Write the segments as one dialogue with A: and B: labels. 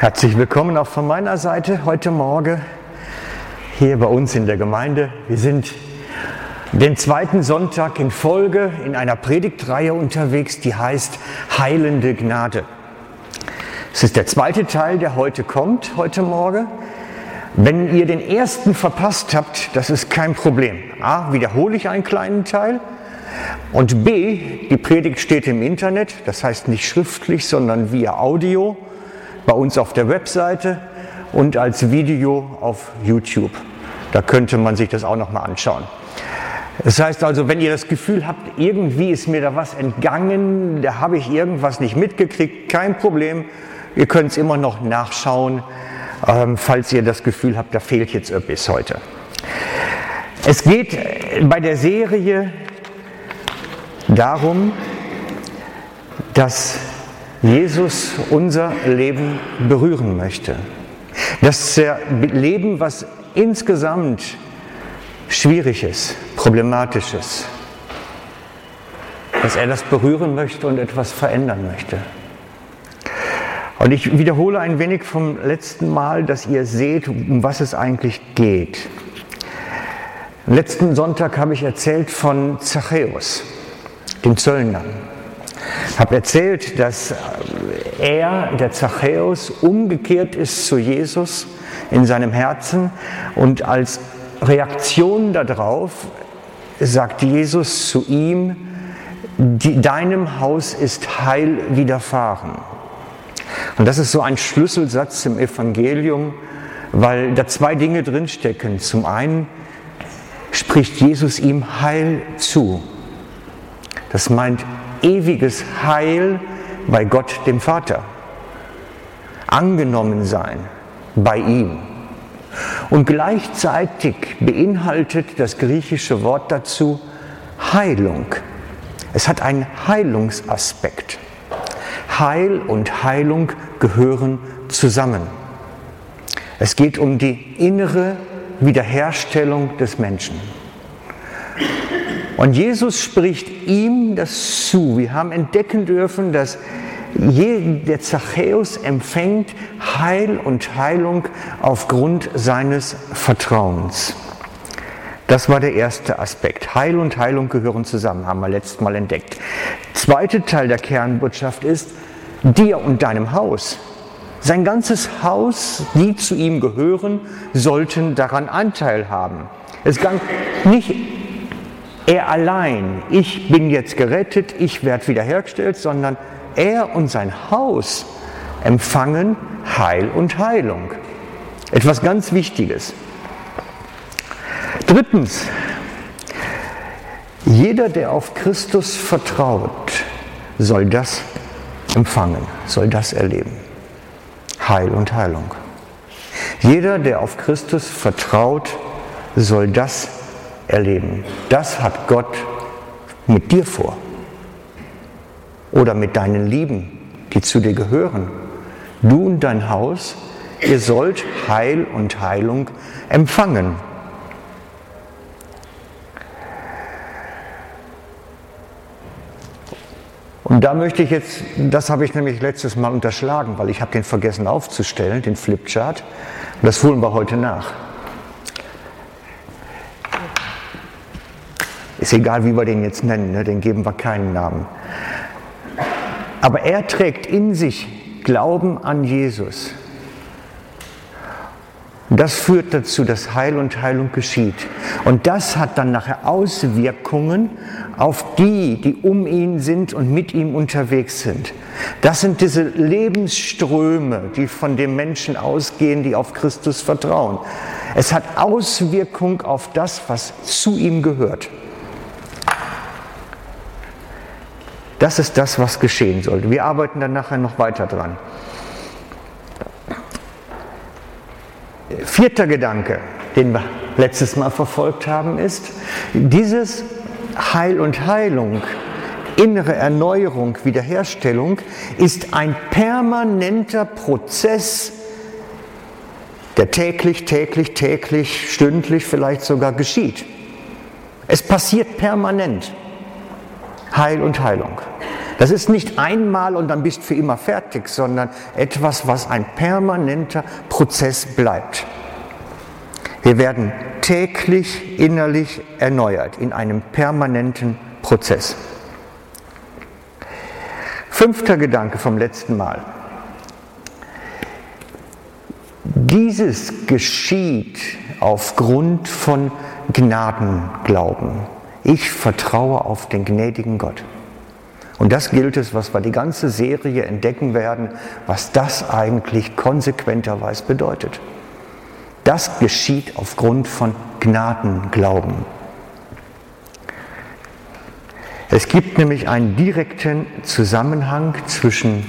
A: Herzlich willkommen auch von meiner Seite heute Morgen hier bei uns in der Gemeinde. Wir sind den zweiten Sonntag in Folge in einer Predigtreihe unterwegs, die heißt Heilende Gnade. Es ist der zweite Teil, der heute kommt, heute Morgen. Wenn ihr den ersten verpasst habt, das ist kein Problem. A, wiederhole ich einen kleinen Teil. Und B, die Predigt steht im Internet, das heißt nicht schriftlich, sondern via Audio bei uns auf der Webseite und als Video auf YouTube. Da könnte man sich das auch noch mal anschauen. Das heißt also, wenn ihr das Gefühl habt, irgendwie ist mir da was entgangen, da habe ich irgendwas nicht mitgekriegt, kein Problem. Ihr könnt es immer noch nachschauen, ähm, falls ihr das Gefühl habt, da fehlt jetzt etwas heute. Es geht bei der Serie darum, dass Jesus unser Leben berühren möchte. Das Leben, was insgesamt schwierig ist, problematisch ist, dass er das berühren möchte und etwas verändern möchte. Und ich wiederhole ein wenig vom letzten Mal, dass ihr seht, um was es eigentlich geht. Letzten Sonntag habe ich erzählt von Zachäus, dem Zöllner. Habe erzählt, dass er, der Zachäus, umgekehrt ist zu Jesus in seinem Herzen und als Reaktion darauf sagt Jesus zu ihm, deinem Haus ist Heil widerfahren. Und das ist so ein Schlüsselsatz im Evangelium, weil da zwei Dinge drinstecken. Zum einen spricht Jesus ihm Heil zu. Das meint ewiges Heil bei Gott dem Vater. Angenommen sein bei ihm. Und gleichzeitig beinhaltet das griechische Wort dazu Heilung. Es hat einen Heilungsaspekt. Heil und Heilung gehören zusammen. Es geht um die innere Wiederherstellung des Menschen. Und Jesus spricht ihm das zu. Wir haben entdecken dürfen, dass der Zachäus empfängt Heil und Heilung aufgrund seines Vertrauens. Das war der erste Aspekt. Heil und Heilung gehören zusammen, haben wir letztes Mal entdeckt. Zweiter Teil der Kernbotschaft ist, dir und deinem Haus. Sein ganzes Haus, die zu ihm gehören, sollten daran Anteil haben. Es ging nicht er allein, ich bin jetzt gerettet, ich werde wiederhergestellt, sondern er und sein Haus empfangen Heil und Heilung. Etwas ganz Wichtiges. Drittens, jeder, der auf Christus vertraut, soll das empfangen, soll das erleben. Heil und Heilung. Jeder, der auf Christus vertraut, soll das erleben erleben. Das hat Gott mit dir vor. Oder mit deinen Lieben, die zu dir gehören. Du und dein Haus, ihr sollt Heil und Heilung empfangen. Und da möchte ich jetzt, das habe ich nämlich letztes Mal unterschlagen, weil ich habe den vergessen aufzustellen, den Flipchart. Das holen wir heute nach. Ist egal, wie wir den jetzt nennen, ne? den geben wir keinen Namen. Aber er trägt in sich Glauben an Jesus. Das führt dazu, dass Heil und Heilung geschieht. Und das hat dann nachher Auswirkungen auf die, die um ihn sind und mit ihm unterwegs sind. Das sind diese Lebensströme, die von dem Menschen ausgehen, die auf Christus vertrauen. Es hat Auswirkung auf das, was zu ihm gehört. Das ist das, was geschehen sollte. Wir arbeiten dann nachher noch weiter dran. Vierter Gedanke, den wir letztes Mal verfolgt haben, ist, dieses Heil und Heilung, innere Erneuerung, Wiederherstellung ist ein permanenter Prozess, der täglich, täglich, täglich, stündlich vielleicht sogar geschieht. Es passiert permanent. Heil und Heilung. Das ist nicht einmal und dann bist du für immer fertig, sondern etwas, was ein permanenter Prozess bleibt. Wir werden täglich innerlich erneuert in einem permanenten Prozess. Fünfter Gedanke vom letzten Mal. Dieses geschieht aufgrund von Gnadenglauben. Ich vertraue auf den gnädigen Gott. Und das gilt es, was wir die ganze Serie entdecken werden, was das eigentlich konsequenterweise bedeutet. Das geschieht aufgrund von Gnadenglauben. Es gibt nämlich einen direkten Zusammenhang zwischen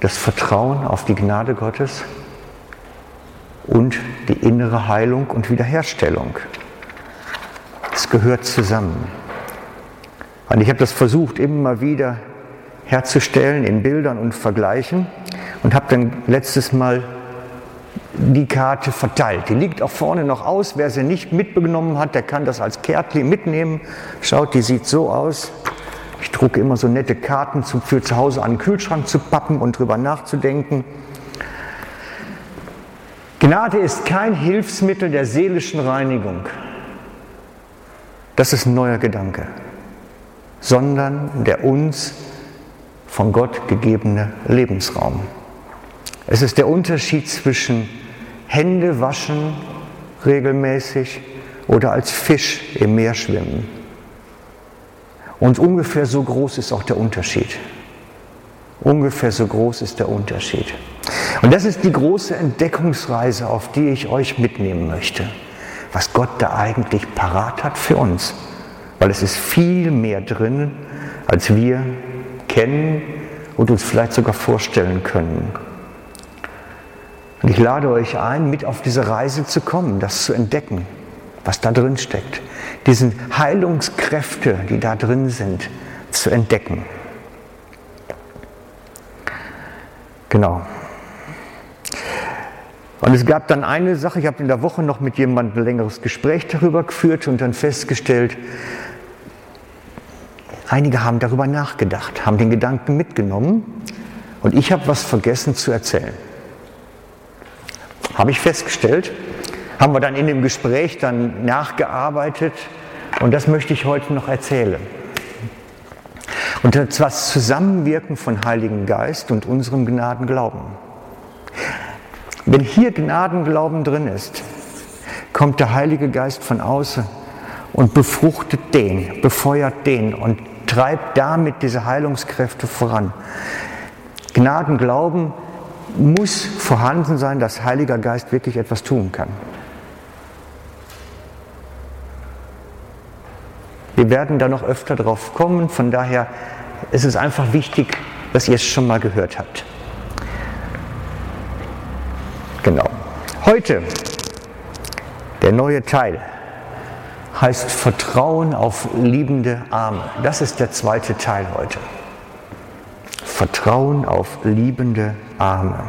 A: das Vertrauen auf die Gnade Gottes und die innere Heilung und Wiederherstellung. Gehört zusammen. Und ich habe das versucht immer wieder herzustellen in Bildern und Vergleichen und habe dann letztes Mal die Karte verteilt. Die liegt auch vorne noch aus. Wer sie nicht mitgenommen hat, der kann das als Kärtli mitnehmen. Schaut, die sieht so aus. Ich drucke immer so nette Karten für zu Hause an den Kühlschrank zu pappen und drüber nachzudenken. Gnade ist kein Hilfsmittel der seelischen Reinigung. Das ist ein neuer Gedanke, sondern der uns von Gott gegebene Lebensraum. Es ist der Unterschied zwischen Hände waschen regelmäßig oder als Fisch im Meer schwimmen. Und ungefähr so groß ist auch der Unterschied. Ungefähr so groß ist der Unterschied. Und das ist die große Entdeckungsreise, auf die ich euch mitnehmen möchte. Was Gott da eigentlich parat hat für uns. Weil es ist viel mehr drin, als wir kennen und uns vielleicht sogar vorstellen können. Und ich lade euch ein, mit auf diese Reise zu kommen, das zu entdecken, was da drin steckt. Diese Heilungskräfte, die da drin sind, zu entdecken. Genau. Und es gab dann eine Sache, ich habe in der Woche noch mit jemandem ein längeres Gespräch darüber geführt und dann festgestellt, einige haben darüber nachgedacht, haben den Gedanken mitgenommen und ich habe was vergessen zu erzählen. Habe ich festgestellt, haben wir dann in dem Gespräch dann nachgearbeitet und das möchte ich heute noch erzählen. Und das Zusammenwirken von Heiligen Geist und unserem Gnadenglauben. Wenn hier Gnadenglauben drin ist, kommt der Heilige Geist von außen und befruchtet den, befeuert den und treibt damit diese Heilungskräfte voran. Gnadenglauben muss vorhanden sein, dass Heiliger Geist wirklich etwas tun kann. Wir werden da noch öfter drauf kommen, von daher ist es einfach wichtig, dass ihr es schon mal gehört habt. Genau. Heute, der neue Teil, heißt Vertrauen auf liebende Arme. Das ist der zweite Teil heute. Vertrauen auf liebende Arme.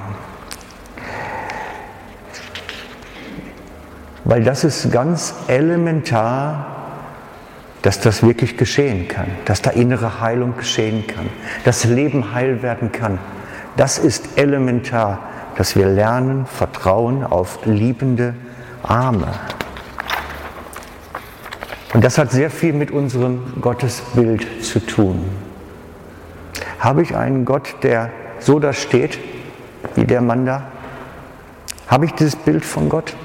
A: Weil das ist ganz elementar, dass das wirklich geschehen kann, dass da innere Heilung geschehen kann, dass Leben heil werden kann. Das ist elementar, dass wir lernen, Vertrauen auf liebende Arme. Und das hat sehr viel mit unserem Gottesbild zu tun. Habe ich einen Gott, der so da steht, wie der Mann da? Habe ich dieses Bild von Gott?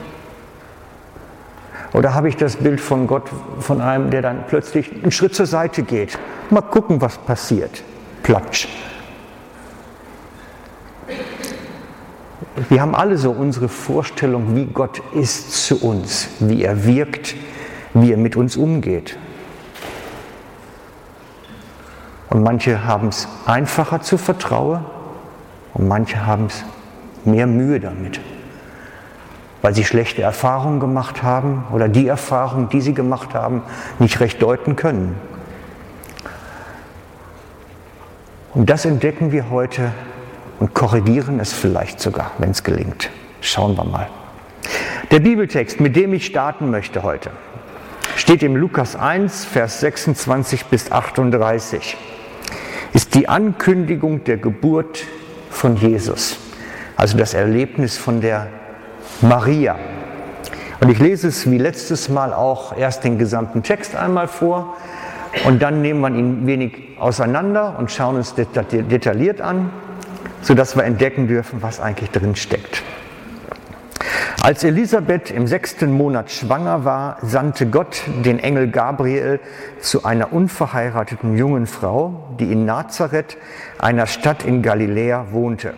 A: Oder habe ich das Bild von Gott von einem, der dann plötzlich einen Schritt zur Seite geht? Mal gucken, was passiert. Platsch. Wir haben alle so unsere Vorstellung, wie Gott ist zu uns, wie er wirkt, wie er mit uns umgeht. Und manche haben es einfacher zu vertrauen und manche haben es mehr Mühe damit, weil sie schlechte Erfahrungen gemacht haben oder die Erfahrungen, die sie gemacht haben, nicht recht deuten können. Und das entdecken wir heute und korrigieren es vielleicht sogar, wenn es gelingt. Schauen wir mal. Der Bibeltext, mit dem ich starten möchte heute, steht im Lukas 1, Vers 26 bis 38. ist die Ankündigung der Geburt von Jesus, also das Erlebnis von der Maria. Und ich lese es wie letztes Mal auch erst den gesamten Text einmal vor und dann nehmen wir ihn wenig auseinander und schauen uns detailliert an, sodass wir entdecken dürfen, was eigentlich drin steckt. Als Elisabeth im sechsten Monat schwanger war, sandte Gott den Engel Gabriel zu einer unverheirateten jungen Frau, die in Nazareth, einer Stadt in Galiläa, wohnte.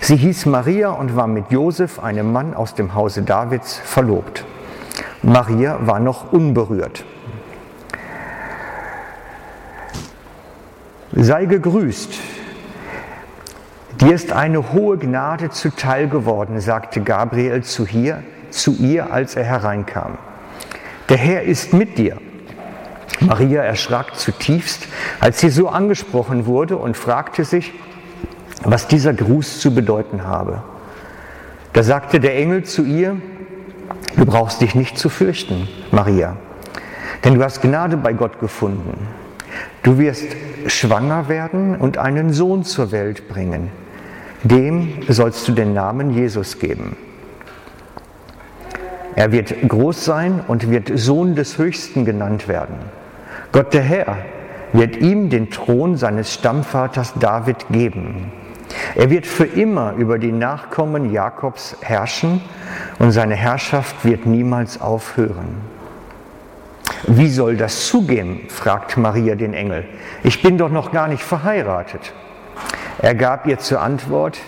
A: Sie hieß Maria und war mit Josef, einem Mann aus dem Hause Davids, verlobt. Maria war noch unberührt. Sei gegrüßt, Dir ist eine hohe Gnade zuteil geworden, sagte Gabriel zu, hier, zu ihr, als er hereinkam. Der Herr ist mit dir. Maria erschrak zutiefst, als sie so angesprochen wurde und fragte sich, was dieser Gruß zu bedeuten habe. Da sagte der Engel zu ihr, du brauchst dich nicht zu fürchten, Maria, denn du hast Gnade bei Gott gefunden. Du wirst schwanger werden und einen Sohn zur Welt bringen. Dem sollst du den Namen Jesus geben. Er wird groß sein und wird Sohn des Höchsten genannt werden. Gott der Herr wird ihm den Thron seines Stammvaters David geben. Er wird für immer über die Nachkommen Jakobs herrschen und seine Herrschaft wird niemals aufhören. Wie soll das zugehen? fragt Maria den Engel. Ich bin doch noch gar nicht verheiratet. Er gab ihr zur Antwort,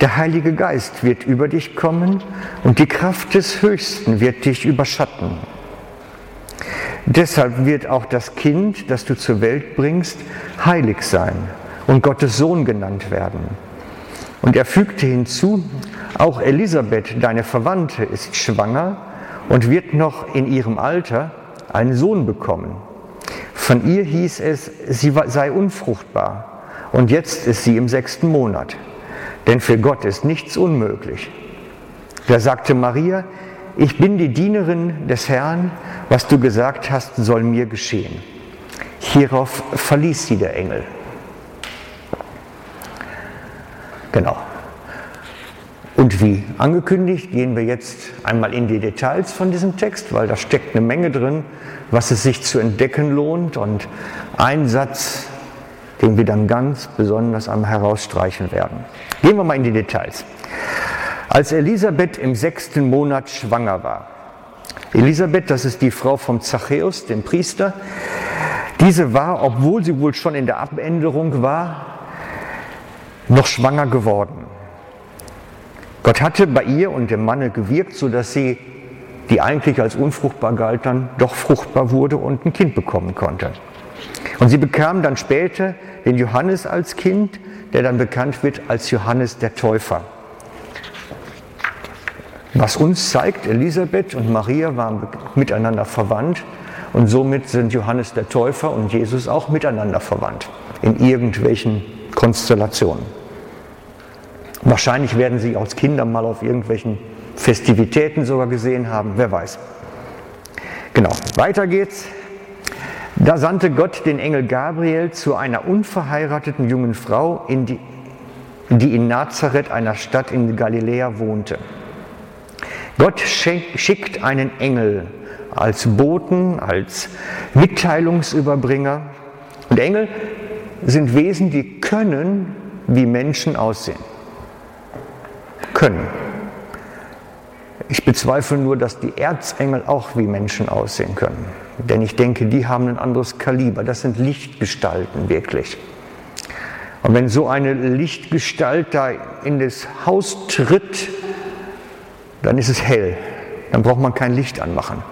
A: der Heilige Geist wird über dich kommen und die Kraft des Höchsten wird dich überschatten. Deshalb wird auch das Kind, das du zur Welt bringst, heilig sein und Gottes Sohn genannt werden. Und er fügte hinzu, auch Elisabeth, deine Verwandte, ist schwanger und wird noch in ihrem Alter einen Sohn bekommen. Von ihr hieß es, sie sei unfruchtbar und jetzt ist sie im sechsten Monat. Denn für Gott ist nichts unmöglich. Da sagte Maria, ich bin die Dienerin des Herrn, was du gesagt hast, soll mir geschehen. Hierauf verließ sie der Engel. Genau. Und wie angekündigt, gehen wir jetzt einmal in die Details von diesem Text, weil da steckt eine Menge drin, was es sich zu entdecken lohnt. Und ein Satz den wir dann ganz besonders einmal herausstreichen werden. Gehen wir mal in die Details. Als Elisabeth im sechsten Monat schwanger war, Elisabeth, das ist die Frau vom Zachäus, dem Priester, diese war, obwohl sie wohl schon in der Abänderung war, noch schwanger geworden. Gott hatte bei ihr und dem Manne gewirkt, sodass sie, die eigentlich als unfruchtbar galt, dann doch fruchtbar wurde und ein Kind bekommen konnte. Und sie bekam dann später den Johannes als Kind, der dann bekannt wird als Johannes der Täufer. Was uns zeigt, Elisabeth und Maria waren miteinander verwandt und somit sind Johannes der Täufer und Jesus auch miteinander verwandt in irgendwelchen Konstellationen. Wahrscheinlich werden sie als Kinder mal auf irgendwelchen Festivitäten sogar gesehen haben, wer weiß. Genau, weiter geht's. Da sandte Gott den Engel Gabriel zu einer unverheirateten jungen Frau, in die, die in Nazareth, einer Stadt in Galiläa, wohnte. Gott schickt einen Engel als Boten, als Mitteilungsüberbringer. Und Engel sind Wesen, die können wie Menschen aussehen. Können. Ich bezweifle nur, dass die Erzengel auch wie Menschen aussehen können. Denn ich denke, die haben ein anderes Kaliber. Das sind Lichtgestalten wirklich. Und wenn so eine Lichtgestalt da in das Haus tritt, dann ist es hell. Dann braucht man kein Licht anmachen.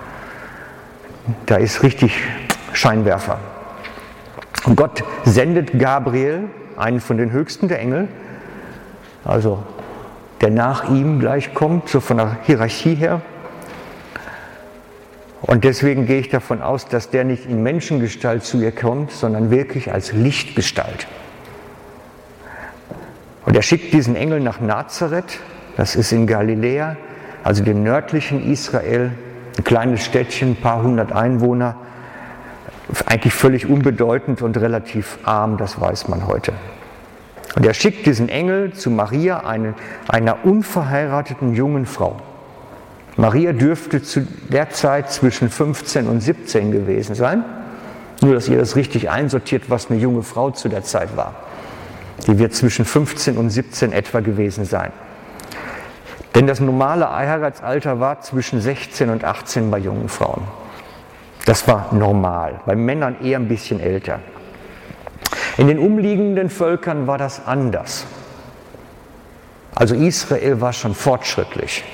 A: Da ist richtig Scheinwerfer. Und Gott sendet Gabriel, einen von den höchsten der Engel, also der nach ihm gleich kommt, so von der Hierarchie her. Und deswegen gehe ich davon aus, dass der nicht in Menschengestalt zu ihr kommt, sondern wirklich als Lichtgestalt. Und er schickt diesen Engel nach Nazareth, das ist in Galiläa, also dem nördlichen Israel, ein kleines Städtchen, ein paar hundert Einwohner. eigentlich völlig unbedeutend und relativ arm, das weiß man heute. Und er schickt diesen Engel zu Maria, eine, einer unverheirateten jungen Frau. Maria dürfte zu der Zeit zwischen 15 und 17 gewesen sein. Nur, dass ihr das richtig einsortiert, was eine junge Frau zu der Zeit war. Die wird zwischen 15 und 17 etwa gewesen sein. Denn das normale Heiratsalter war zwischen 16 und 18 bei jungen Frauen. Das war normal, bei Männern eher ein bisschen älter. In den umliegenden Völkern war das anders. Also Israel war schon fortschrittlich,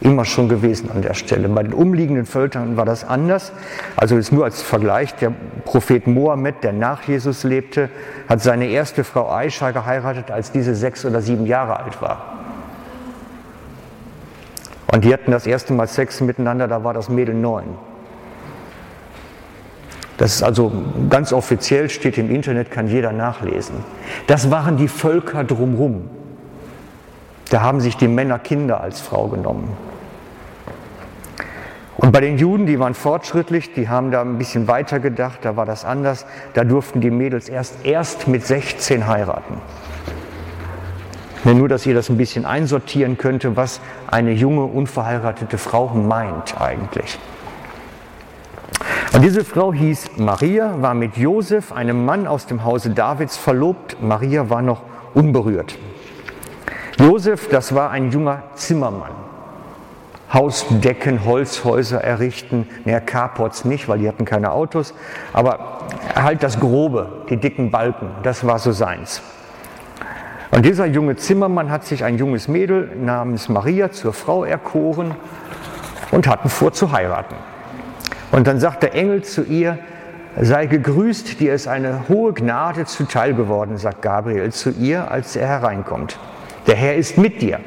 A: immer schon gewesen an der Stelle. Bei den umliegenden Völkern war das anders. Also ist nur als Vergleich, der Prophet Mohammed, der nach Jesus lebte, hat seine erste Frau Aisha geheiratet, als diese sechs oder sieben Jahre alt war. Und die hatten das erste Mal Sex miteinander, da war das Mädel neun. Das ist also ganz offiziell, steht im Internet, kann jeder nachlesen. Das waren die Völker drumherum. Da haben sich die Männer Kinder als Frau genommen. Und bei den Juden, die waren fortschrittlich, die haben da ein bisschen weiter gedacht, da war das anders. Da durften die Mädels erst, erst mit 16 heiraten. Nur, dass ihr das ein bisschen einsortieren könnte, was eine junge, unverheiratete Frau meint eigentlich. Und diese Frau hieß Maria, war mit Josef, einem Mann aus dem Hause Davids, verlobt. Maria war noch unberührt. Josef, das war ein junger Zimmermann. Hausdecken, Holzhäuser errichten, naja, Carports nicht, weil die hatten keine Autos, aber halt das Grobe, die dicken Balken, das war so seins. Und dieser junge Zimmermann hat sich ein junges Mädel namens Maria zur Frau erkoren und hatten vor zu heiraten. Und dann sagt der Engel zu ihr, sei gegrüßt, dir ist eine hohe Gnade zuteil geworden, sagt Gabriel zu ihr, als er hereinkommt. Der Herr ist mit dir.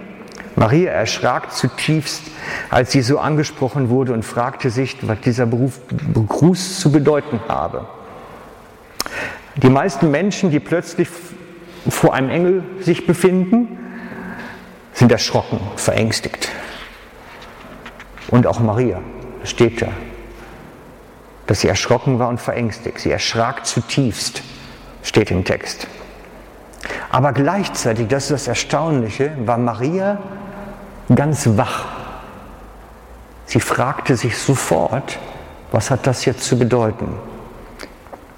A: Maria erschrak zutiefst, als sie so angesprochen wurde und fragte sich, was dieser Beruf Gruß zu bedeuten habe. Die meisten Menschen, die plötzlich vor einem Engel sich befinden, sind erschrocken, verängstigt. Und auch Maria steht da dass sie erschrocken war und verängstigt. Sie erschrak zutiefst, steht im Text. Aber gleichzeitig, das ist das Erstaunliche, war Maria ganz wach. Sie fragte sich sofort, was hat das jetzt zu bedeuten?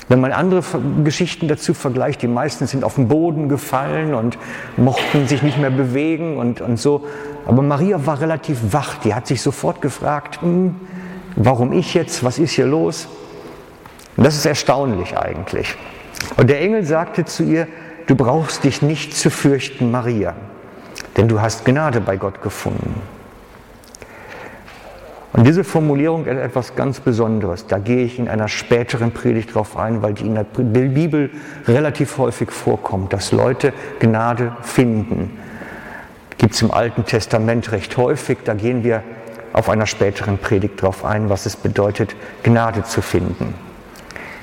A: Wenn man andere Geschichten dazu vergleicht, die meisten sind auf den Boden gefallen und mochten sich nicht mehr bewegen und, und so. Aber Maria war relativ wach, die hat sich sofort gefragt, hm, warum ich jetzt, was ist hier los? Das ist erstaunlich eigentlich. Und der Engel sagte zu ihr, du brauchst dich nicht zu fürchten, Maria, denn du hast Gnade bei Gott gefunden. Und diese Formulierung ist etwas ganz Besonderes. Da gehe ich in einer späteren Predigt drauf ein, weil die in der Bibel relativ häufig vorkommt, dass Leute Gnade finden. Gibt es im Alten Testament recht häufig. Da gehen wir auf einer späteren Predigt darauf ein, was es bedeutet, Gnade zu finden.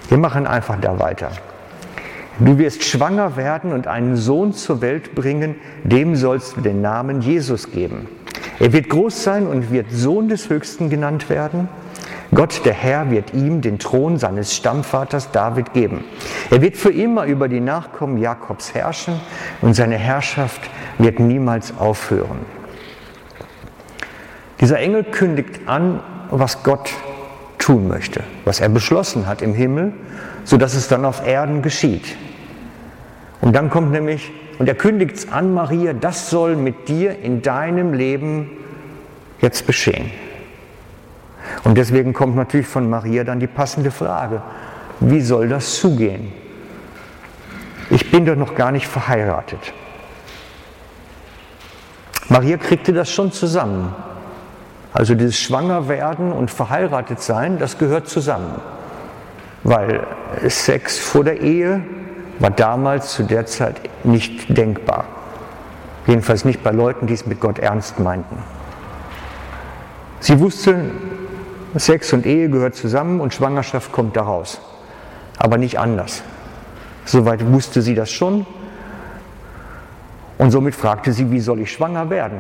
A: Wir machen einfach da weiter. Du wirst schwanger werden und einen Sohn zur Welt bringen, dem sollst du den Namen Jesus geben. Er wird groß sein und wird Sohn des Höchsten genannt werden. Gott, der Herr, wird ihm den Thron seines Stammvaters David geben. Er wird für immer über die Nachkommen Jakobs herrschen und seine Herrschaft wird niemals aufhören. Dieser Engel kündigt an, was Gott tun möchte, was er beschlossen hat im Himmel, sodass es dann auf Erden geschieht. Und dann kommt nämlich, und er kündigt es an, Maria, das soll mit dir in deinem Leben jetzt geschehen. Und deswegen kommt natürlich von Maria dann die passende Frage, wie soll das zugehen? Ich bin doch noch gar nicht verheiratet. Maria kriegte das schon zusammen. Also dieses Schwangerwerden und verheiratet sein, das gehört zusammen. Weil Sex vor der Ehe war damals zu der Zeit nicht denkbar. Jedenfalls nicht bei Leuten, die es mit Gott ernst meinten. Sie wusste, Sex und Ehe gehört zusammen und Schwangerschaft kommt daraus. Aber nicht anders. Soweit wusste sie das schon. Und somit fragte sie, wie soll ich schwanger werden?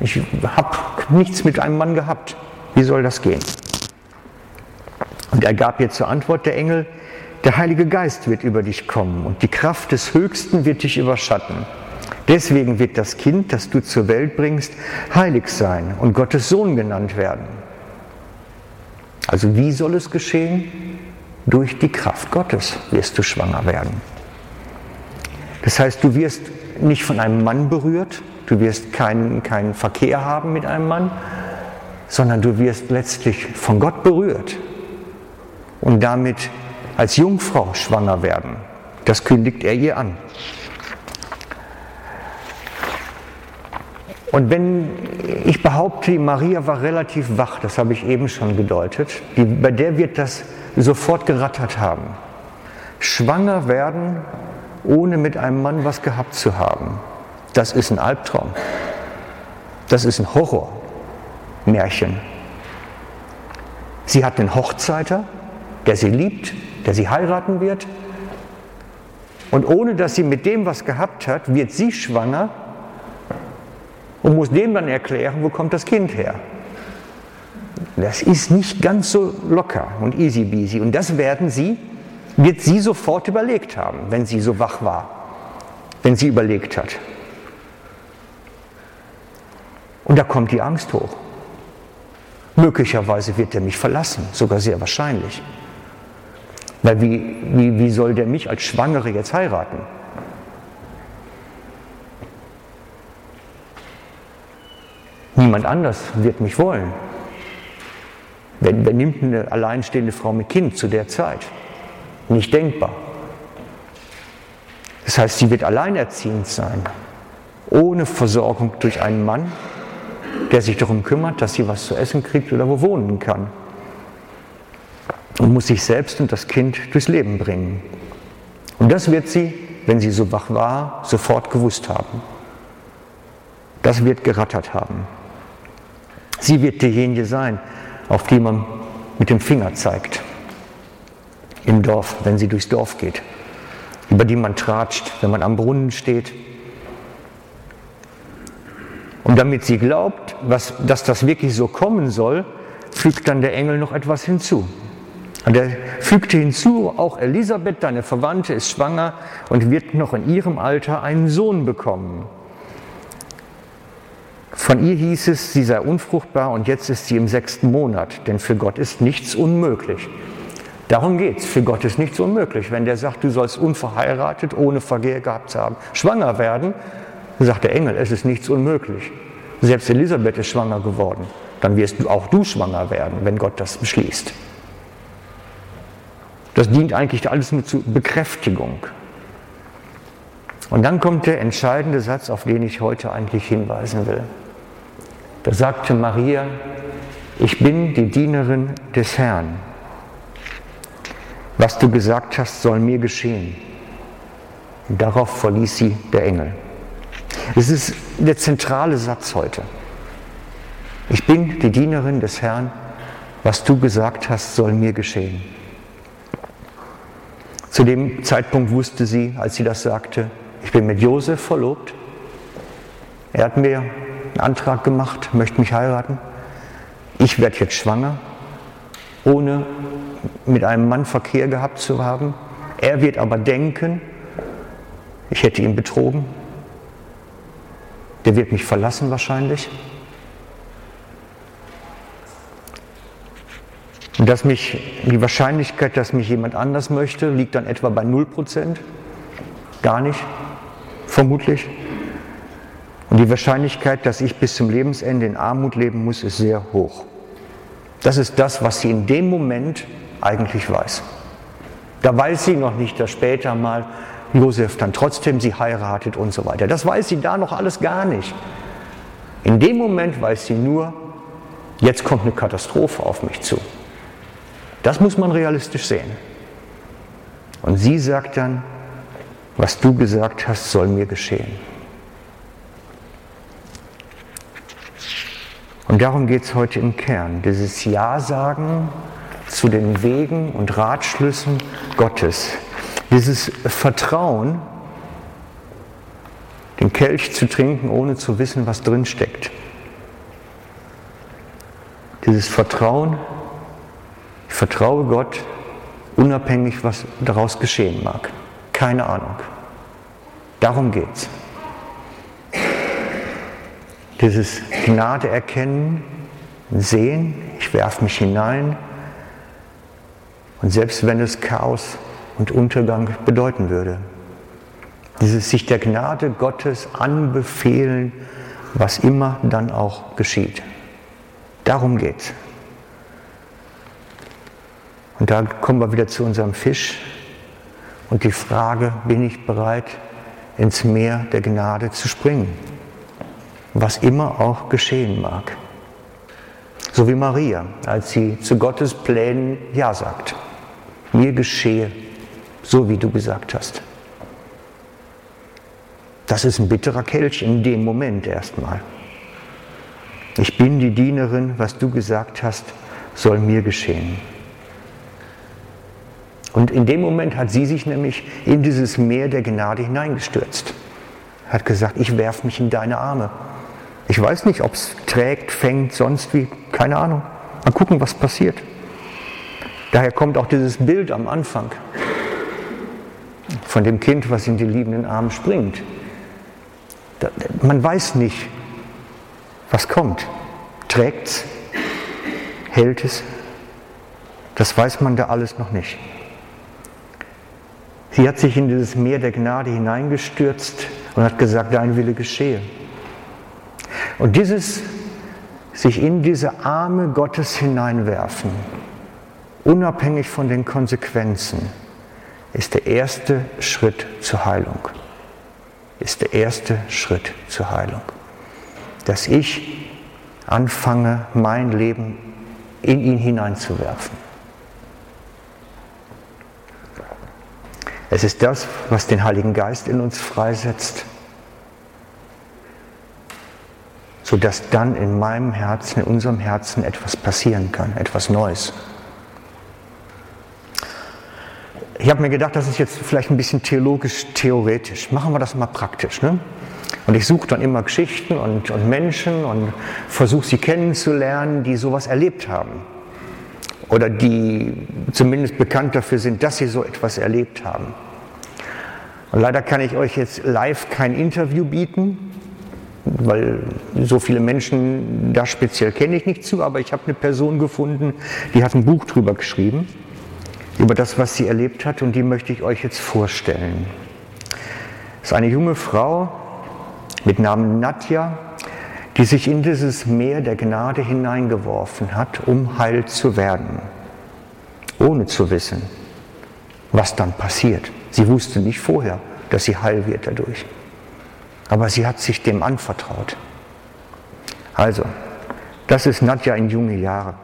A: Ich habe nichts mit einem Mann gehabt. Wie soll das gehen? Und er gab ihr zur Antwort der Engel, der Heilige Geist wird über dich kommen und die Kraft des Höchsten wird dich überschatten. Deswegen wird das Kind, das du zur Welt bringst, heilig sein und Gottes Sohn genannt werden. Also wie soll es geschehen? Durch die Kraft Gottes wirst du schwanger werden. Das heißt, du wirst nicht von einem Mann berührt, du wirst keinen, keinen Verkehr haben mit einem Mann, sondern du wirst letztlich von Gott berührt und damit als Jungfrau schwanger werden. Das kündigt er ihr an. Und wenn ich behaupte, Maria war relativ wach, das habe ich eben schon gedeutet, die, bei der wird das sofort gerattert haben. Schwanger werden, ohne mit einem Mann was gehabt zu haben, das ist ein Albtraum. Das ist ein Horrormärchen. Sie hat einen Hochzeiter, der sie liebt, der sie heiraten wird. Und ohne dass sie mit dem was gehabt hat, wird sie schwanger und muss dem dann erklären, wo kommt das Kind her. Das ist nicht ganz so locker und easy beasy. Und das werden sie, wird sie sofort überlegt haben, wenn sie so wach war, wenn sie überlegt hat. Und da kommt die Angst hoch. Möglicherweise wird er mich verlassen, sogar sehr wahrscheinlich. Weil wie, wie, wie soll der mich als Schwangere jetzt heiraten? Niemand anders wird mich wollen. Wer, wer nimmt eine alleinstehende Frau mit Kind zu der Zeit? Nicht denkbar. Das heißt, sie wird alleinerziehend sein, ohne Versorgung durch einen Mann, der sich darum kümmert, dass sie was zu essen kriegt oder wo wohnen kann. Und muss sich selbst und das Kind durchs Leben bringen. Und das wird sie, wenn sie so wach war, sofort gewusst haben. Das wird gerattert haben. Sie wird diejenige sein, auf die man mit dem Finger zeigt. Im Dorf, wenn sie durchs Dorf geht. Über die man tratscht, wenn man am Brunnen steht. Damit sie glaubt, was, dass das wirklich so kommen soll, fügt dann der Engel noch etwas hinzu. Und er fügte hinzu, auch Elisabeth, deine Verwandte, ist schwanger und wird noch in ihrem Alter einen Sohn bekommen. Von ihr hieß es, sie sei unfruchtbar und jetzt ist sie im sechsten Monat, denn für Gott ist nichts unmöglich. Darum geht es. Für Gott ist nichts unmöglich. Wenn der sagt, du sollst unverheiratet, ohne Verkehr gehabt zu haben, schwanger werden, sagt der Engel, es ist nichts unmöglich. Selbst Elisabeth ist schwanger geworden. Dann wirst du auch du schwanger werden, wenn Gott das beschließt. Das dient eigentlich alles nur zur Bekräftigung. Und dann kommt der entscheidende Satz, auf den ich heute eigentlich hinweisen will. Da sagte Maria, ich bin die Dienerin des Herrn. Was du gesagt hast, soll mir geschehen. Und darauf verließ sie der Engel. Es ist der zentrale Satz heute. Ich bin die Dienerin des Herrn. Was du gesagt hast, soll mir geschehen. Zu dem Zeitpunkt wusste sie, als sie das sagte, ich bin mit Josef verlobt. Er hat mir einen Antrag gemacht, möchte mich heiraten. Ich werde jetzt schwanger, ohne mit einem Mann Verkehr gehabt zu haben. Er wird aber denken, ich hätte ihn betrogen. Der wird mich verlassen wahrscheinlich. Und dass mich, die Wahrscheinlichkeit, dass mich jemand anders möchte, liegt dann etwa bei 0%. Gar nicht, vermutlich. Und die Wahrscheinlichkeit, dass ich bis zum Lebensende in Armut leben muss, ist sehr hoch. Das ist das, was sie in dem Moment eigentlich weiß. Da weiß sie noch nicht, dass später mal Josef dann trotzdem sie heiratet und so weiter. Das weiß sie da noch alles gar nicht. In dem Moment weiß sie nur, jetzt kommt eine Katastrophe auf mich zu. Das muss man realistisch sehen. Und sie sagt dann, was du gesagt hast, soll mir geschehen. Und darum geht es heute im Kern. Dieses Ja-Sagen zu den Wegen und Ratschlüssen Gottes. Dieses Vertrauen, den Kelch zu trinken, ohne zu wissen, was drin steckt. Dieses Vertrauen, Ich vertraue Gott, unabhängig, was daraus geschehen mag. Keine Ahnung. Darum geht's. Dieses Gnade erkennen, sehen, ich werfe mich hinein und selbst wenn es Chaos und Untergang bedeuten würde, dieses sich der Gnade Gottes anbefehlen, was immer dann auch geschieht. Darum geht's. Und da kommen wir wieder zu unserem Fisch und die Frage, bin ich bereit, ins Meer der Gnade zu springen? Was immer auch geschehen mag. So wie Maria, als sie zu Gottes Plänen Ja sagt. Mir geschehe, so wie du gesagt hast. Das ist ein bitterer Kelch in dem Moment erstmal. Ich bin die Dienerin, was du gesagt hast, soll mir geschehen. Und in dem Moment hat sie sich nämlich in dieses Meer der Gnade hineingestürzt. Hat gesagt, ich werf mich in deine Arme. Ich weiß nicht, ob es trägt, fängt, sonst wie, keine Ahnung. Mal gucken, was passiert. Daher kommt auch dieses Bild am Anfang von dem Kind, was in die liebenden Arme springt. Man weiß nicht, was kommt. Trägt es? Hält es? Das weiß man da alles noch nicht. Sie hat sich in dieses Meer der Gnade hineingestürzt und hat gesagt, dein Wille geschehe. Und dieses sich in diese Arme Gottes hineinwerfen, unabhängig von den Konsequenzen, ist der erste Schritt zur Heilung. Ist der erste Schritt zur Heilung. Dass ich anfange, mein Leben in ihn hineinzuwerfen. Es ist das, was den Heiligen Geist in uns freisetzt, sodass dann in meinem Herzen, in unserem Herzen etwas passieren kann, etwas Neues. Ich habe mir gedacht, das ist jetzt vielleicht ein bisschen theologisch, theoretisch. Machen wir das mal praktisch. Ne? Und ich suche dann immer Geschichten und, und Menschen und versuche sie kennenzulernen, die sowas erlebt haben oder die zumindest bekannt dafür sind, dass sie so etwas erlebt haben. Und leider kann ich euch jetzt live kein Interview bieten, weil so viele Menschen da speziell kenne ich nicht zu, aber ich habe eine Person gefunden, die hat ein Buch drüber geschrieben, über das, was sie erlebt hat und die möchte ich euch jetzt vorstellen. Das ist eine junge Frau mit Namen Nadja, die sich in dieses Meer der Gnade hineingeworfen hat, um heil zu werden, ohne zu wissen, was dann passiert. Sie wusste nicht vorher, dass sie heil wird dadurch. Aber sie hat sich dem anvertraut. Also, das ist Nadja in junge Jahre.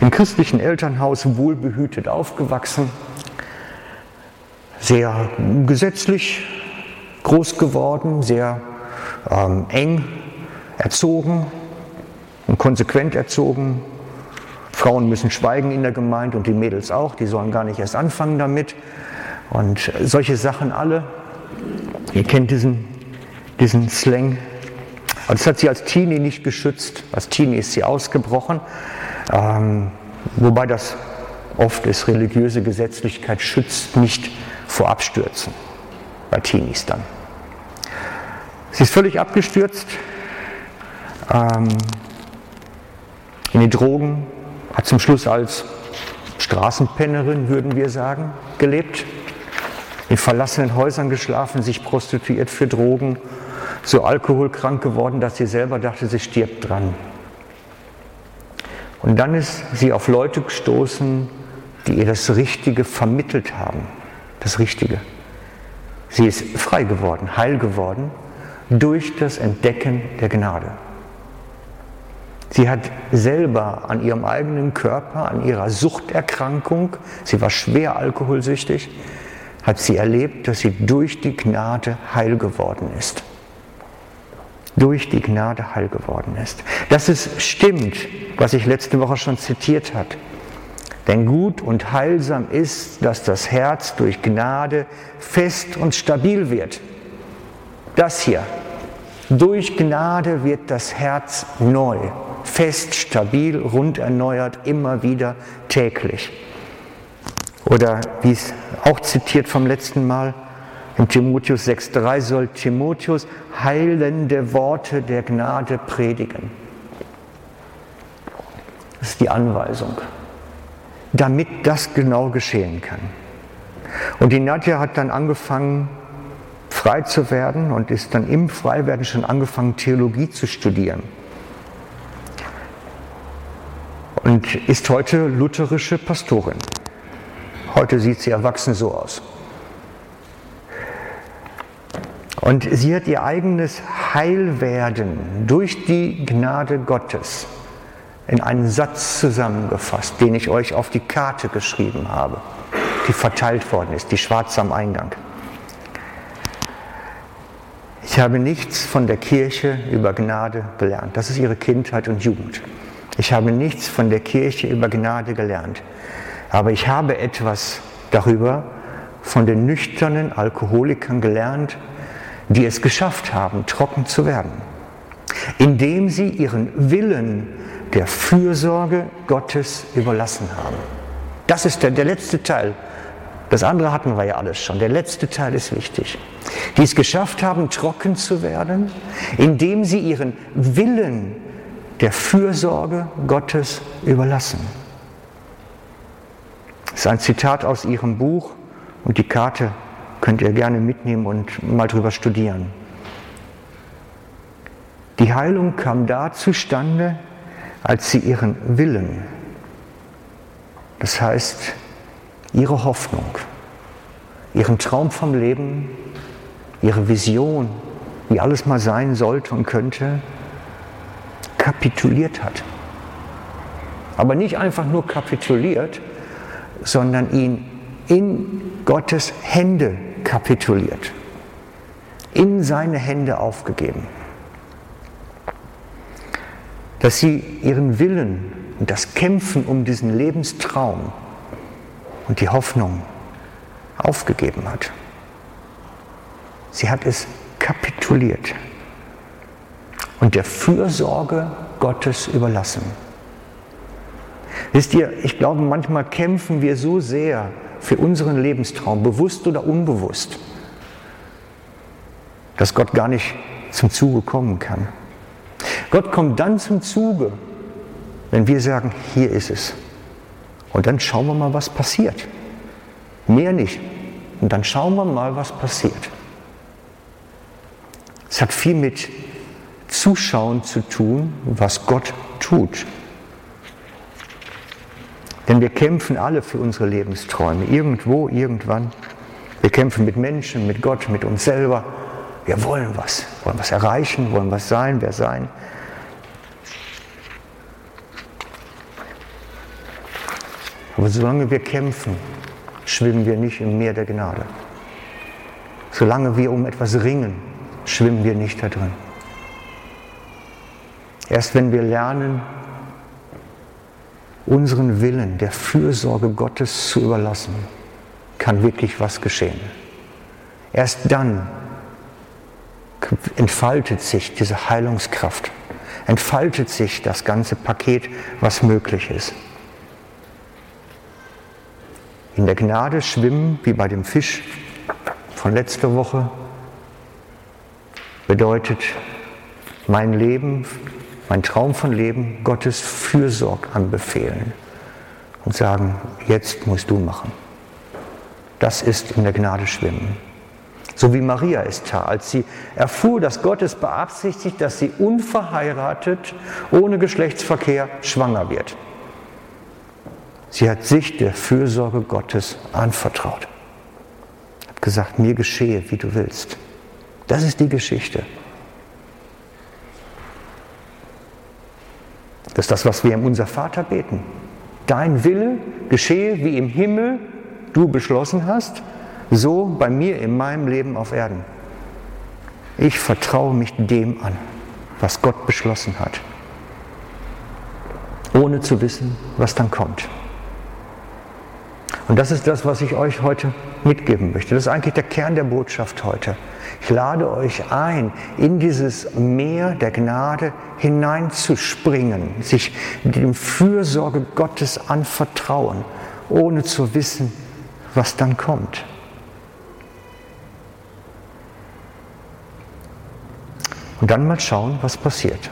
A: Im christlichen Elternhaus wohlbehütet aufgewachsen, sehr gesetzlich groß geworden, sehr ähm, eng erzogen und konsequent erzogen. Frauen müssen schweigen in der Gemeinde und die Mädels auch, die sollen gar nicht erst anfangen damit. Und solche Sachen alle. Ihr kennt diesen, diesen Slang. Und das hat sie als Teenie nicht geschützt. Als Teenie ist sie ausgebrochen. Ähm, wobei das oft ist, religiöse Gesetzlichkeit schützt nicht vor Abstürzen. Bei Teenies dann. Sie ist völlig abgestürzt, ähm, in die Drogen, hat zum Schluss als Straßenpennerin, würden wir sagen, gelebt, in verlassenen Häusern geschlafen, sich prostituiert für Drogen, so alkoholkrank geworden, dass sie selber dachte, sie stirbt dran. Und dann ist sie auf Leute gestoßen, die ihr das Richtige vermittelt haben. Das Richtige. Sie ist frei geworden, heil geworden durch das Entdecken der Gnade. Sie hat selber an ihrem eigenen Körper, an ihrer Suchterkrankung, sie war schwer alkoholsüchtig, hat sie erlebt, dass sie durch die Gnade heil geworden ist. Durch die Gnade heil geworden ist. Dass es stimmt, was ich letzte Woche schon zitiert hat. Denn gut und heilsam ist, dass das Herz durch Gnade fest und stabil wird. Das hier. Durch Gnade wird das Herz neu. fest, stabil, rund erneuert, immer wieder täglich. Oder wie es auch zitiert vom letzten Mal, in Timotheus 6,3 soll Timotheus heilende Worte der Gnade predigen. Das ist die Anweisung, damit das genau geschehen kann. Und die Nadja hat dann angefangen, frei zu werden und ist dann im Freiwerden schon angefangen, Theologie zu studieren. Und ist heute lutherische Pastorin. Heute sieht sie erwachsen so aus. Und sie hat ihr eigenes Heilwerden durch die Gnade Gottes in einen Satz zusammengefasst, den ich euch auf die Karte geschrieben habe, die verteilt worden ist, die schwarz am Eingang. Ich habe nichts von der Kirche über Gnade gelernt. Das ist ihre Kindheit und Jugend. Ich habe nichts von der Kirche über Gnade gelernt. Aber ich habe etwas darüber von den nüchternen Alkoholikern gelernt, die es geschafft haben, trocken zu werden, indem sie ihren Willen der Fürsorge Gottes überlassen haben. Das ist der, der letzte Teil. Das andere hatten wir ja alles schon. Der letzte Teil ist wichtig. Die es geschafft haben, trocken zu werden, indem sie ihren Willen der Fürsorge Gottes überlassen. Das ist ein Zitat aus ihrem Buch und die Karte könnt ihr gerne mitnehmen und mal drüber studieren. Die Heilung kam da zustande, als sie ihren Willen, das heißt ihre Hoffnung, ihren Traum vom Leben, ihre Vision, wie alles mal sein sollte und könnte, kapituliert hat. Aber nicht einfach nur kapituliert, sondern ihn in Gottes Hände kapituliert, in seine Hände aufgegeben dass sie ihren Willen und das Kämpfen um diesen Lebenstraum und die Hoffnung aufgegeben hat. Sie hat es kapituliert und der Fürsorge Gottes überlassen. Wisst ihr, ich glaube, manchmal kämpfen wir so sehr für unseren Lebenstraum, bewusst oder unbewusst, dass Gott gar nicht zum Zuge kommen kann. Gott kommt dann zum Zuge, wenn wir sagen, hier ist es. Und dann schauen wir mal, was passiert. Mehr nicht. Und dann schauen wir mal, was passiert. Es hat viel mit Zuschauen zu tun, was Gott tut. Denn wir kämpfen alle für unsere Lebensträume, irgendwo, irgendwann. Wir kämpfen mit Menschen, mit Gott, mit uns selber. Wir wollen was, wollen was erreichen, wollen was sein, wer sein. Aber solange wir kämpfen, schwimmen wir nicht im Meer der Gnade. Solange wir um etwas ringen, schwimmen wir nicht da drin. Erst wenn wir lernen, unseren Willen der Fürsorge Gottes zu überlassen, kann wirklich was geschehen. Erst dann entfaltet sich diese Heilungskraft, entfaltet sich das ganze Paket, was möglich ist. In der Gnade schwimmen, wie bei dem Fisch von letzter Woche, bedeutet mein Leben, mein Traum von Leben, Gottes Fürsorg anbefehlen und sagen, jetzt musst du machen. Das ist in der Gnade schwimmen. So wie Maria es tat, als sie erfuhr, dass Gott es beabsichtigt, dass sie unverheiratet, ohne Geschlechtsverkehr schwanger wird. Sie hat sich der Fürsorge Gottes anvertraut. Hat gesagt, mir geschehe, wie du willst. Das ist die Geschichte. Das ist das, was wir im Unser Vater beten. Dein Wille geschehe, wie im Himmel du beschlossen hast, so bei mir in meinem Leben auf Erden. Ich vertraue mich dem an, was Gott beschlossen hat, ohne zu wissen, was dann kommt. Und das ist das, was ich euch heute mitgeben möchte. Das ist eigentlich der Kern der Botschaft heute. Ich lade euch ein, in dieses Meer der Gnade hineinzuspringen, sich dem Fürsorge Gottes anvertrauen, ohne zu wissen, was dann kommt. Und dann mal schauen, was passiert.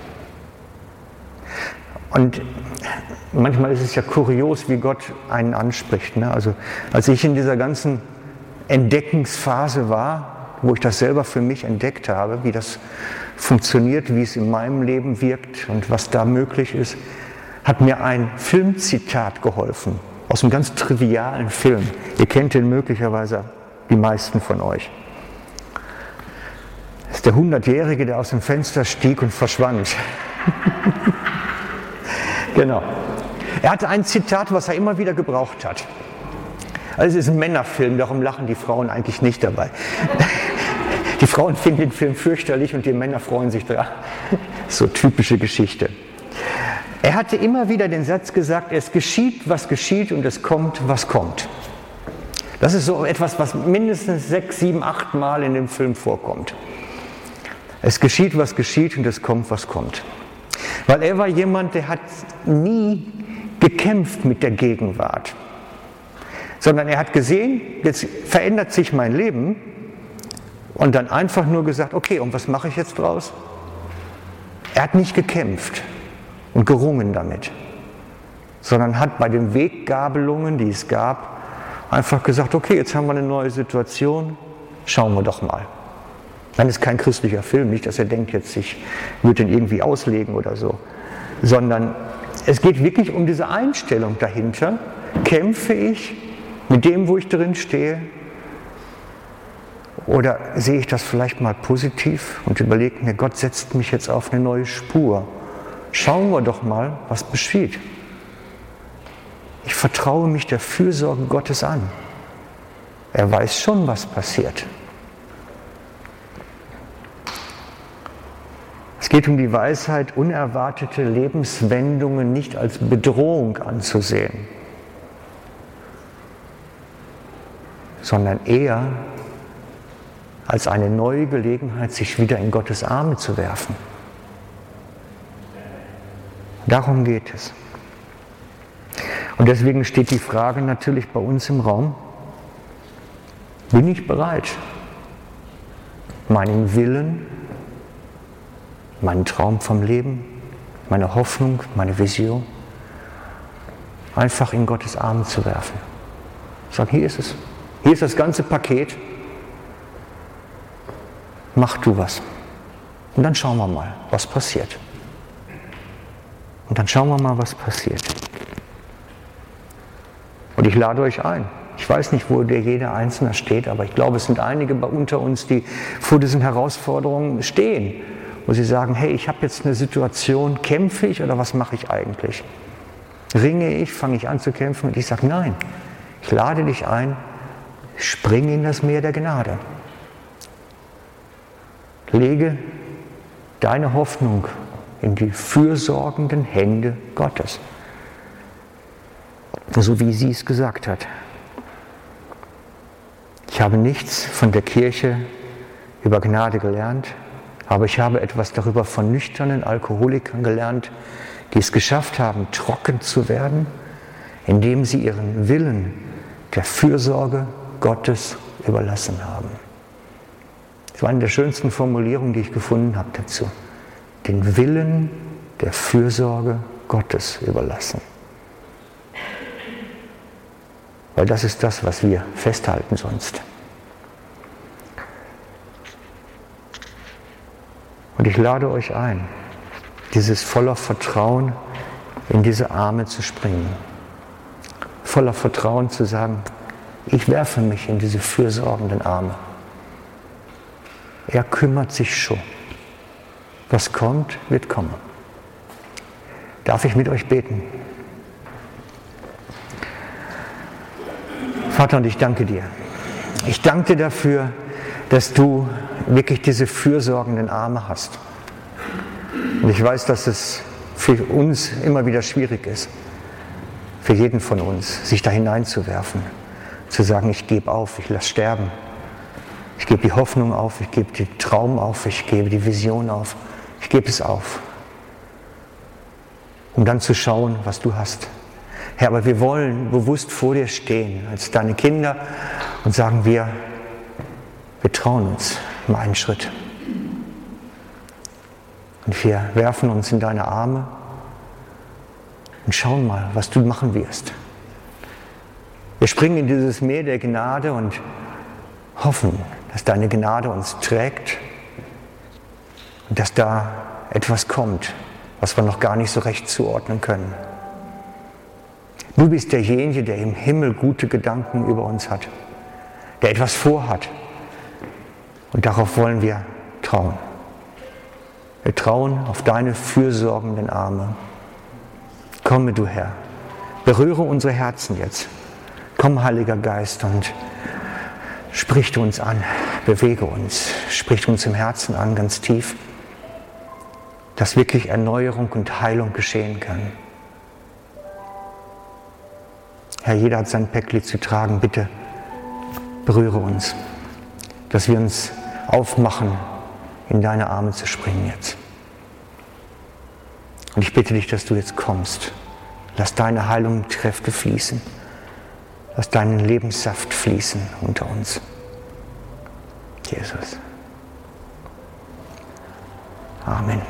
A: Und manchmal ist es ja kurios, wie Gott einen anspricht. Ne? Also als ich in dieser ganzen Entdeckungsphase war, wo ich das selber für mich entdeckt habe, wie das funktioniert, wie es in meinem Leben wirkt und was da möglich ist, hat mir ein Filmzitat geholfen aus einem ganz trivialen Film. Ihr kennt den möglicherweise die meisten von euch. Das ist der Hundertjährige, der aus dem Fenster stieg und verschwand. genau. Er hatte ein Zitat, was er immer wieder gebraucht hat. Also es ist ein Männerfilm, darum lachen die Frauen eigentlich nicht dabei. Die Frauen finden den Film fürchterlich und die Männer freuen sich dran. So typische Geschichte. Er hatte immer wieder den Satz gesagt, es geschieht, was geschieht und es kommt, was kommt. Das ist so etwas, was mindestens sechs, sieben, acht Mal in dem Film vorkommt. Es geschieht, was geschieht und es kommt, was kommt. Weil er war jemand, der hat nie gekämpft mit der Gegenwart, sondern er hat gesehen, jetzt verändert sich mein Leben und dann einfach nur gesagt, okay, und was mache ich jetzt draus? Er hat nicht gekämpft und gerungen damit, sondern hat bei den Weggabelungen, die es gab, einfach gesagt, okay, jetzt haben wir eine neue Situation, schauen wir doch mal. Dann ist kein christlicher Film, nicht, dass er denkt, jetzt ich würde den irgendwie auslegen oder so, sondern es geht wirklich um diese Einstellung dahinter. Kämpfe ich mit dem, wo ich drin stehe? Oder sehe ich das vielleicht mal positiv und überlege mir, Gott setzt mich jetzt auf eine neue Spur. Schauen wir doch mal, was geschieht. Ich vertraue mich der Fürsorge Gottes an. Er weiß schon, was passiert. Es geht um die Weisheit, unerwartete Lebenswendungen nicht als Bedrohung anzusehen, sondern eher als eine neue Gelegenheit, sich wieder in Gottes Arme zu werfen. Darum geht es. Und deswegen steht die Frage natürlich bei uns im Raum, bin ich bereit, meinen Willen meinen Traum vom Leben, meine Hoffnung, meine Vision einfach in Gottes Arme zu werfen. Sagen, hier ist es. Hier ist das ganze Paket. Mach du was. Und dann schauen wir mal, was passiert. Und dann schauen wir mal, was passiert. Und ich lade euch ein. Ich weiß nicht, wo der jeder Einzelne steht, aber ich glaube, es sind einige unter uns, die vor diesen Herausforderungen stehen wo sie sagen, hey, ich habe jetzt eine Situation, kämpfe ich oder was mache ich eigentlich? Ringe ich, fange ich an zu kämpfen und ich sage, nein, ich lade dich ein, spring in das Meer der Gnade. Lege deine Hoffnung in die fürsorgenden Hände Gottes. So wie sie es gesagt hat. Ich habe nichts von der Kirche über Gnade gelernt, aber ich habe etwas darüber von nüchternen Alkoholikern gelernt, die es geschafft haben, trocken zu werden, indem sie ihren Willen der Fürsorge Gottes überlassen haben. Das war eine der schönsten Formulierungen, die ich gefunden habe dazu. Den Willen der Fürsorge Gottes überlassen. Weil das ist das, was wir festhalten sonst. Und ich lade euch ein, dieses voller Vertrauen in diese Arme zu springen. Voller Vertrauen zu sagen, ich werfe mich in diese fürsorgenden Arme. Er kümmert sich schon. Was kommt, wird kommen. Darf ich mit euch beten? Vater, und ich danke dir. Ich danke dir dafür, dass du wirklich diese fürsorgenden Arme hast. Und ich weiß, dass es für uns immer wieder schwierig ist, für jeden von uns, sich da hineinzuwerfen. Zu sagen, ich gebe auf, ich lasse sterben. Ich gebe die Hoffnung auf, ich gebe den Traum auf, ich gebe die Vision auf, ich gebe es auf. Um dann zu schauen, was du hast. Herr, aber wir wollen bewusst vor dir stehen als deine Kinder und sagen wir, wir trauen uns mal einen Schritt. Und wir werfen uns in deine Arme und schauen mal, was du machen wirst. Wir springen in dieses Meer der Gnade und hoffen, dass deine Gnade uns trägt und dass da etwas kommt, was wir noch gar nicht so recht zuordnen können. Du bist derjenige, der im Himmel gute Gedanken über uns hat, der etwas vorhat. Und darauf wollen wir trauen. Wir trauen auf deine fürsorgenden Arme. Komme du Herr, berühre unsere Herzen jetzt. Komm, Heiliger Geist, und sprich du uns an, bewege uns, sprich uns im Herzen an, ganz tief, dass wirklich Erneuerung und Heilung geschehen kann. Herr, jeder hat sein Päckli zu tragen. Bitte berühre uns, dass wir uns aufmachen, in deine Arme zu springen jetzt. Und ich bitte dich, dass du jetzt kommst. Lass deine Heilung Kräfte fließen. Lass deinen Lebenssaft fließen unter uns. Jesus. Amen.